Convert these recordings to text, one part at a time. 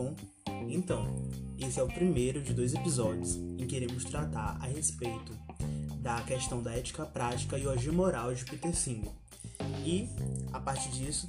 bom? Então, esse é o primeiro de dois episódios em que iremos tratar a respeito da questão da ética prática e hoje moral de Peter Singer. E, a partir disso,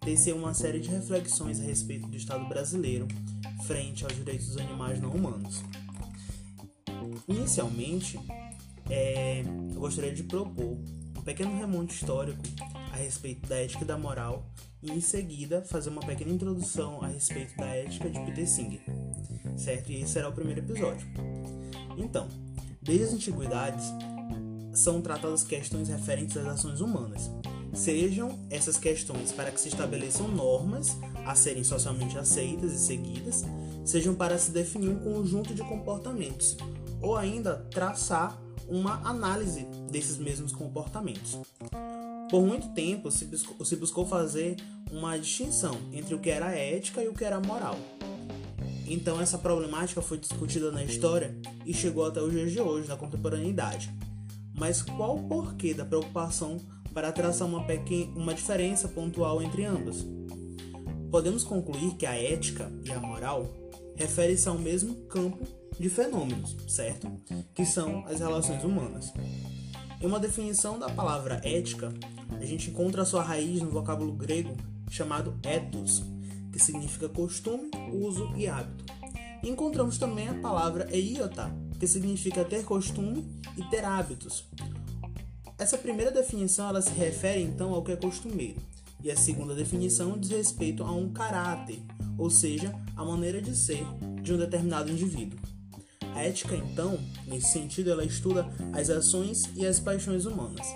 tecer uma série de reflexões a respeito do Estado brasileiro frente aos direitos dos animais não humanos. Inicialmente, é, eu gostaria de propor um pequeno remonte histórico respeito da ética e da moral e em seguida fazer uma pequena introdução a respeito da ética de Peter Singer, certo? E esse será o primeiro episódio. Então, desde as antiguidades são tratadas questões referentes às ações humanas, sejam essas questões para que se estabeleçam normas a serem socialmente aceitas e seguidas, sejam para se definir um conjunto de comportamentos, ou ainda traçar uma análise desses mesmos comportamentos. Por muito tempo se buscou, se buscou fazer uma distinção entre o que era ética e o que era moral. Então essa problemática foi discutida na história e chegou até os dias de hoje, na contemporaneidade. Mas qual o porquê da preocupação para traçar uma, uma diferença pontual entre ambas? Podemos concluir que a ética e a moral referem-se ao mesmo campo de fenômenos, certo? Que são as relações humanas. Em uma definição da palavra ética, a gente encontra sua raiz no vocábulo grego chamado ethos, que significa costume, uso e hábito. Encontramos também a palavra eiota, que significa ter costume e ter hábitos. Essa primeira definição ela se refere então ao que é costumeiro, e a segunda definição diz respeito a um caráter, ou seja, a maneira de ser de um determinado indivíduo. A ética, então, nesse sentido, ela estuda as ações e as paixões humanas.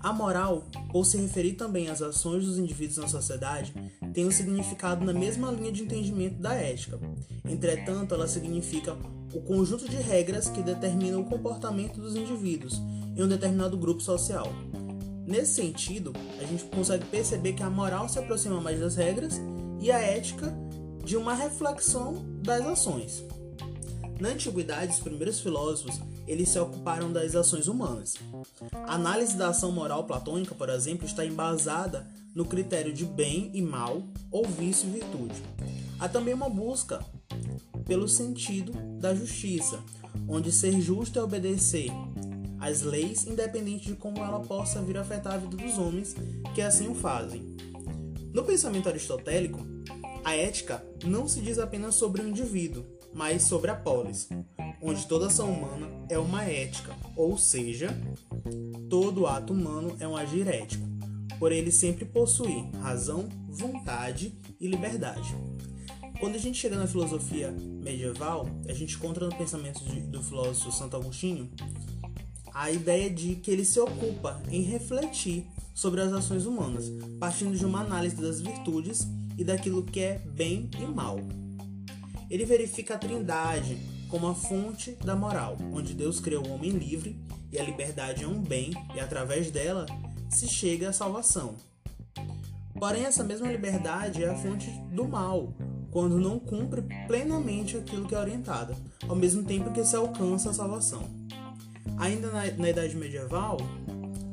A moral, por se referir também às ações dos indivíduos na sociedade, tem um significado na mesma linha de entendimento da ética. Entretanto, ela significa o conjunto de regras que determinam o comportamento dos indivíduos em um determinado grupo social. Nesse sentido, a gente consegue perceber que a moral se aproxima mais das regras e a ética de uma reflexão das ações. Na antiguidade, os primeiros filósofos eles se ocuparam das ações humanas. A análise da ação moral platônica, por exemplo, está embasada no critério de bem e mal, ou vício e virtude. Há também uma busca pelo sentido da justiça, onde ser justo é obedecer às leis, independente de como ela possa vir a afetar a vida dos homens que assim o fazem. No pensamento aristotélico, a ética não se diz apenas sobre o indivíduo, mas sobre a polis, onde toda ação humana é uma ética, ou seja, todo ato humano é um agir ético, por ele sempre possuir razão, vontade e liberdade. Quando a gente chega na filosofia medieval, a gente encontra no pensamento de, do filósofo Santo Agostinho a ideia de que ele se ocupa em refletir sobre as ações humanas, partindo de uma análise das virtudes e daquilo que é bem e mal. Ele verifica a Trindade como a fonte da moral, onde Deus criou o homem livre e a liberdade é um bem e através dela se chega à salvação. Porém, essa mesma liberdade é a fonte do mal, quando não cumpre plenamente aquilo que é orientada, ao mesmo tempo que se alcança a salvação. Ainda na, na Idade Medieval,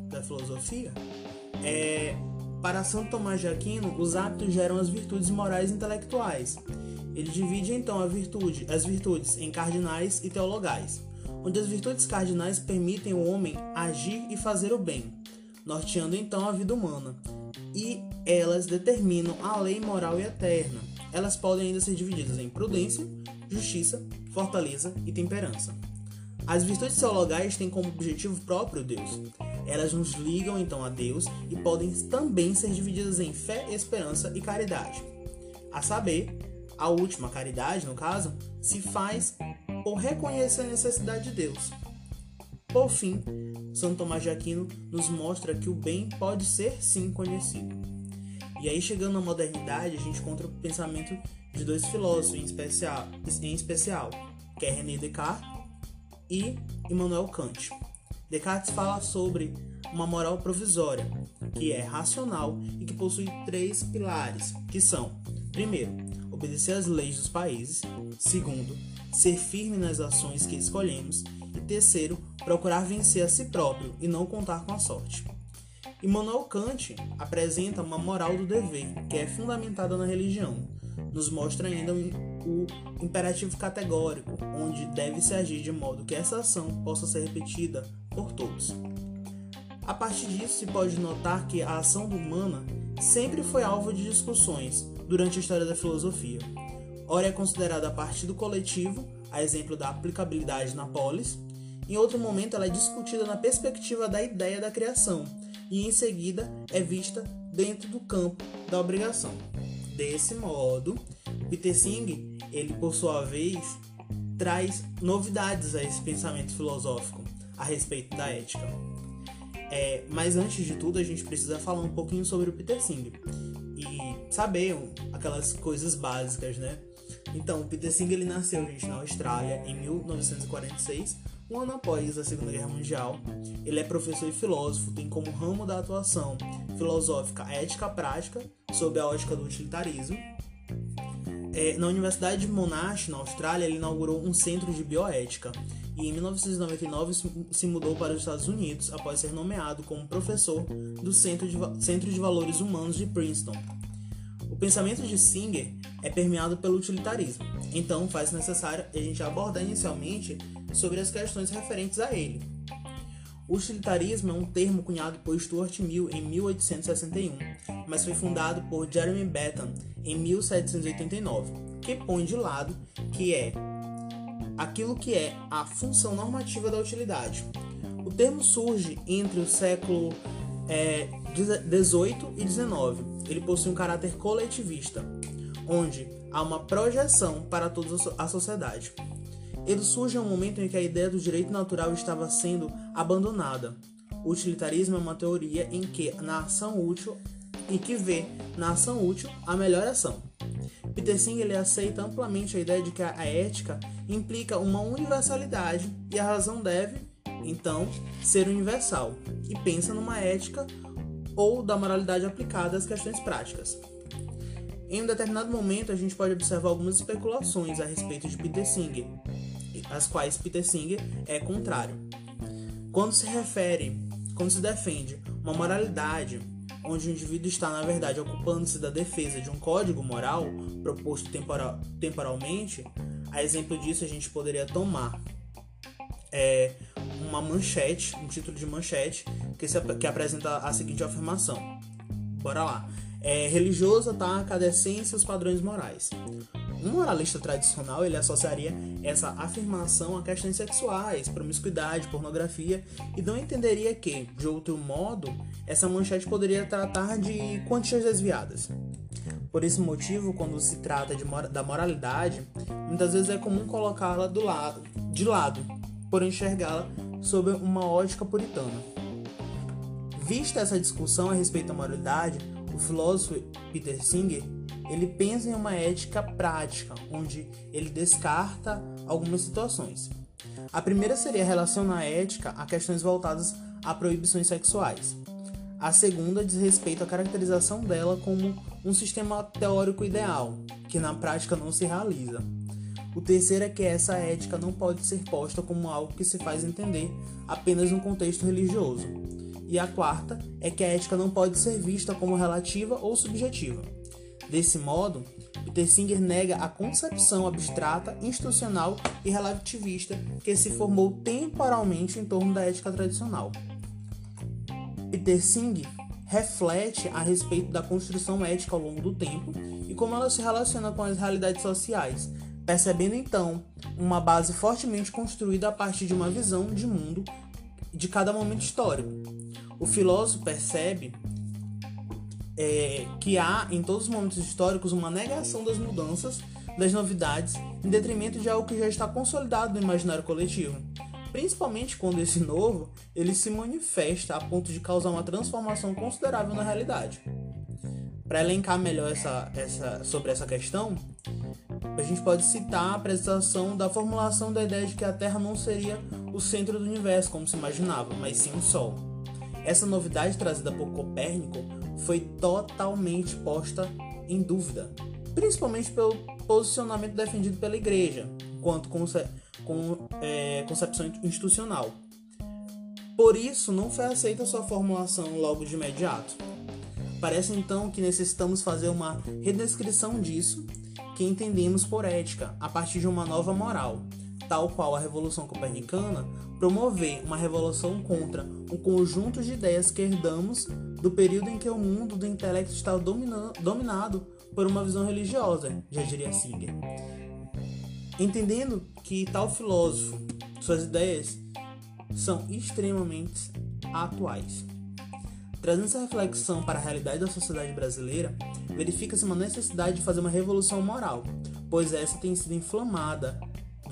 da filosofia, é, para Santo Tomás de Aquino, os hábitos geram as virtudes morais e intelectuais, ele divide então a virtude, as virtudes em cardinais e teologais, onde as virtudes cardinais permitem o homem agir e fazer o bem, norteando então a vida humana, e elas determinam a lei moral e eterna. Elas podem ainda ser divididas em prudência, justiça, fortaleza e temperança. As virtudes teologais têm como objetivo próprio Deus. Elas nos ligam então a Deus e podem também ser divididas em fé, esperança e caridade. A saber, a última caridade, no caso, se faz por reconhecer a necessidade de Deus. Por fim, São Tomás de Aquino nos mostra que o bem pode ser sim conhecido. E aí, chegando na modernidade, a gente encontra o pensamento de dois filósofos em especial, em especial que é René Descartes e Immanuel Kant. Descartes fala sobre uma moral provisória, que é racional e que possui três pilares, que são, primeiro, obedecer às leis dos países. Segundo, ser firme nas ações que escolhemos. E terceiro, procurar vencer a si próprio e não contar com a sorte. Immanuel Kant apresenta uma moral do dever, que é fundamentada na religião, nos mostra ainda o imperativo categórico, onde deve-se agir de modo que essa ação possa ser repetida por todos. A partir disso, se pode notar que a ação humana sempre foi alvo de discussões durante a história da filosofia. Ora é considerada a partir do coletivo, a exemplo da aplicabilidade na polis, em outro momento ela é discutida na perspectiva da ideia da criação, e em seguida é vista dentro do campo da obrigação. Desse modo, Peter Singh, ele por sua vez, traz novidades a esse pensamento filosófico a respeito da ética. É, mas antes de tudo, a gente precisa falar um pouquinho sobre o Peter Singh e saber aquelas coisas básicas, né? Então, o Peter Singh ele nasceu gente, na Austrália em 1946, um ano após a Segunda Guerra Mundial. Ele é professor e filósofo, tem como ramo da atuação filosófica a ética prática, sob a ótica do utilitarismo. É, na Universidade de Monash, na Austrália, ele inaugurou um centro de bioética e em 1999 se mudou para os Estados Unidos após ser nomeado como professor do Centro de, Centro de Valores Humanos de Princeton. O pensamento de Singer é permeado pelo utilitarismo, então faz necessário a gente abordar inicialmente sobre as questões referentes a ele. O utilitarismo é um termo cunhado por Stuart Mill em 1861, mas foi fundado por Jeremy Bentham em 1789, que põe de lado que é aquilo que é a função normativa da utilidade. O termo surge entre o século é, 18 e 19. Ele possui um caráter coletivista, onde há uma projeção para toda a sociedade. Ele surge em um momento em que a ideia do direito natural estava sendo abandonada. O utilitarismo é uma teoria em que na ação útil em que vê na ação útil a melhor ação. Peter Singer ele aceita amplamente a ideia de que a ética implica uma universalidade e a razão deve, então, ser universal, e pensa numa ética ou da moralidade aplicada às questões práticas. Em um determinado momento, a gente pode observar algumas especulações a respeito de Peter Singer, as quais Peter Singer é contrário. Quando se refere, quando se defende uma moralidade onde o indivíduo está, na verdade, ocupando-se da defesa de um código moral proposto temporal, temporalmente, a exemplo disso a gente poderia tomar é, uma manchete, um título de manchete, que, se, que apresenta a seguinte afirmação. Bora lá. É, religioso ataca a decência e os padrões morais. Um moralista tradicional ele associaria essa afirmação a questões sexuais, promiscuidade, pornografia e não entenderia que, de outro modo, essa manchete poderia tratar de quantias desviadas. Por esse motivo, quando se trata de, da moralidade, muitas vezes é comum colocá-la do lado, de lado, por enxergá-la sob uma ótica puritana. Vista essa discussão a respeito da moralidade, o filósofo Peter Singer ele pensa em uma ética prática, onde ele descarta algumas situações. A primeira seria relacionar a ética a questões voltadas a proibições sexuais. A segunda diz respeito à caracterização dela como um sistema teórico ideal, que na prática não se realiza. O terceiro é que essa ética não pode ser posta como algo que se faz entender apenas no contexto religioso. E a quarta é que a ética não pode ser vista como relativa ou subjetiva. Desse modo, Peter Singer nega a concepção abstrata, institucional e relativista que se formou temporalmente em torno da ética tradicional. Peter Singer reflete a respeito da construção ética ao longo do tempo e como ela se relaciona com as realidades sociais, percebendo então uma base fortemente construída a partir de uma visão de mundo de cada momento histórico. O filósofo percebe é, que há em todos os momentos históricos uma negação das mudanças, das novidades, em detrimento de algo que já está consolidado no imaginário coletivo. Principalmente quando esse novo ele se manifesta a ponto de causar uma transformação considerável na realidade. Para elencar melhor essa, essa, sobre essa questão, a gente pode citar a apresentação da formulação da ideia de que a Terra não seria o centro do universo, como se imaginava, mas sim o Sol. Essa novidade trazida por Copérnico foi totalmente posta em dúvida, principalmente pelo posicionamento defendido pela Igreja, quanto conce com é, concepção institucional. Por isso, não foi aceita sua formulação logo de imediato. Parece então que necessitamos fazer uma redescrição disso que entendemos por ética a partir de uma nova moral, tal qual a Revolução Copernicana, promover uma revolução contra um conjunto de ideias que herdamos do período em que o mundo do intelecto estava dominado por uma visão religiosa, já diria Singer. Entendendo que tal filósofo, suas ideias são extremamente atuais. Trazendo essa reflexão para a realidade da sociedade brasileira, verifica-se uma necessidade de fazer uma revolução moral, pois essa tem sido inflamada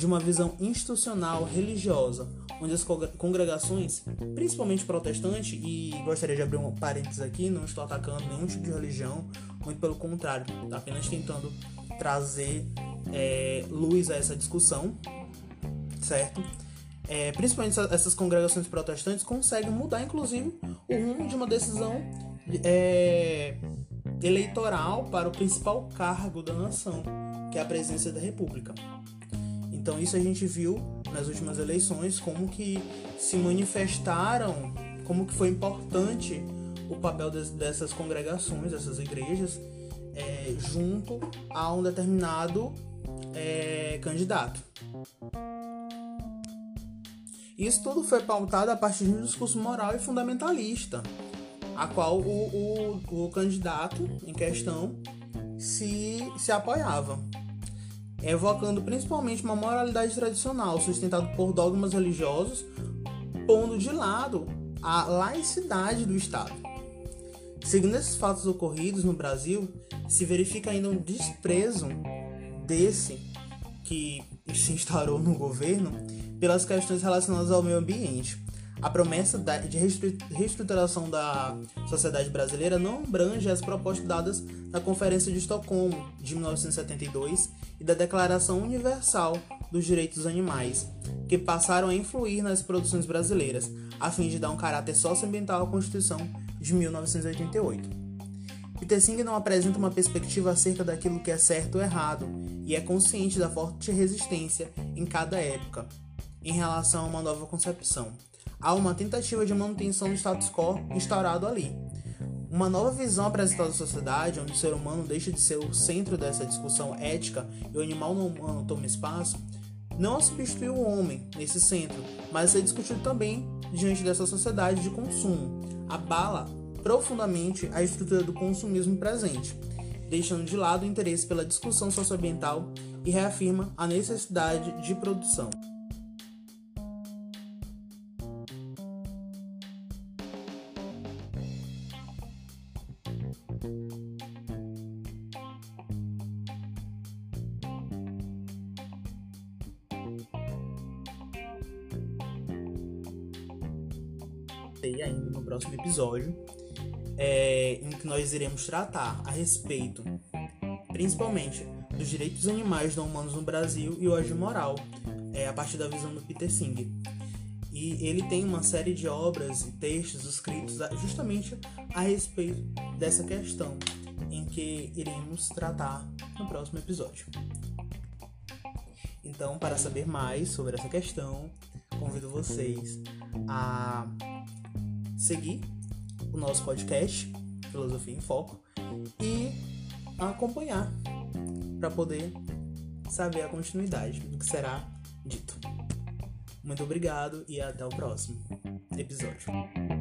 de uma visão institucional religiosa, onde as congregações, principalmente protestantes, e gostaria de abrir um parênteses aqui, não estou atacando nenhum tipo de religião, muito pelo contrário, apenas tentando trazer é, luz a essa discussão, certo? É, principalmente essas congregações protestantes conseguem mudar, inclusive, o rumo de uma decisão é, eleitoral para o principal cargo da nação, que é a presidência da República. Então isso a gente viu nas últimas eleições como que se manifestaram, como que foi importante o papel dessas congregações, dessas igrejas, é, junto a um determinado é, candidato. Isso tudo foi pautado a partir de um discurso moral e fundamentalista, a qual o, o, o candidato em questão se, se apoiava evocando principalmente uma moralidade tradicional sustentada por dogmas religiosos, pondo de lado a laicidade do Estado. Seguindo esses fatos ocorridos no Brasil, se verifica ainda um desprezo desse que se instaurou no governo pelas questões relacionadas ao meio ambiente, a promessa de reestruturação da sociedade brasileira não abrange as propostas dadas na Conferência de Estocolmo de 1972 e da Declaração Universal dos Direitos dos Animais, que passaram a influir nas produções brasileiras, a fim de dar um caráter socioambiental à Constituição de 1988. Peter Singer não apresenta uma perspectiva acerca daquilo que é certo ou errado e é consciente da forte resistência em cada época em relação a uma nova concepção há uma tentativa de manutenção do status quo instaurado ali. Uma nova visão apresentada à sociedade, onde o ser humano deixa de ser o centro dessa discussão ética e o animal não humano toma espaço, não substitui o homem nesse centro, mas é discutido também diante dessa sociedade de consumo. Abala profundamente a estrutura do consumismo presente, deixando de lado o interesse pela discussão socioambiental e reafirma a necessidade de produção. Ainda no próximo episódio, é, em que nós iremos tratar a respeito, principalmente, dos direitos animais não humanos no Brasil e hoje moral, é, a partir da visão do Peter Singer. E ele tem uma série de obras e textos escritos justamente a respeito dessa questão, em que iremos tratar no próximo episódio. Então, para saber mais sobre essa questão, convido vocês a seguir o nosso podcast Filosofia em Foco e acompanhar para poder saber a continuidade do que será dito. Muito obrigado e até o próximo episódio.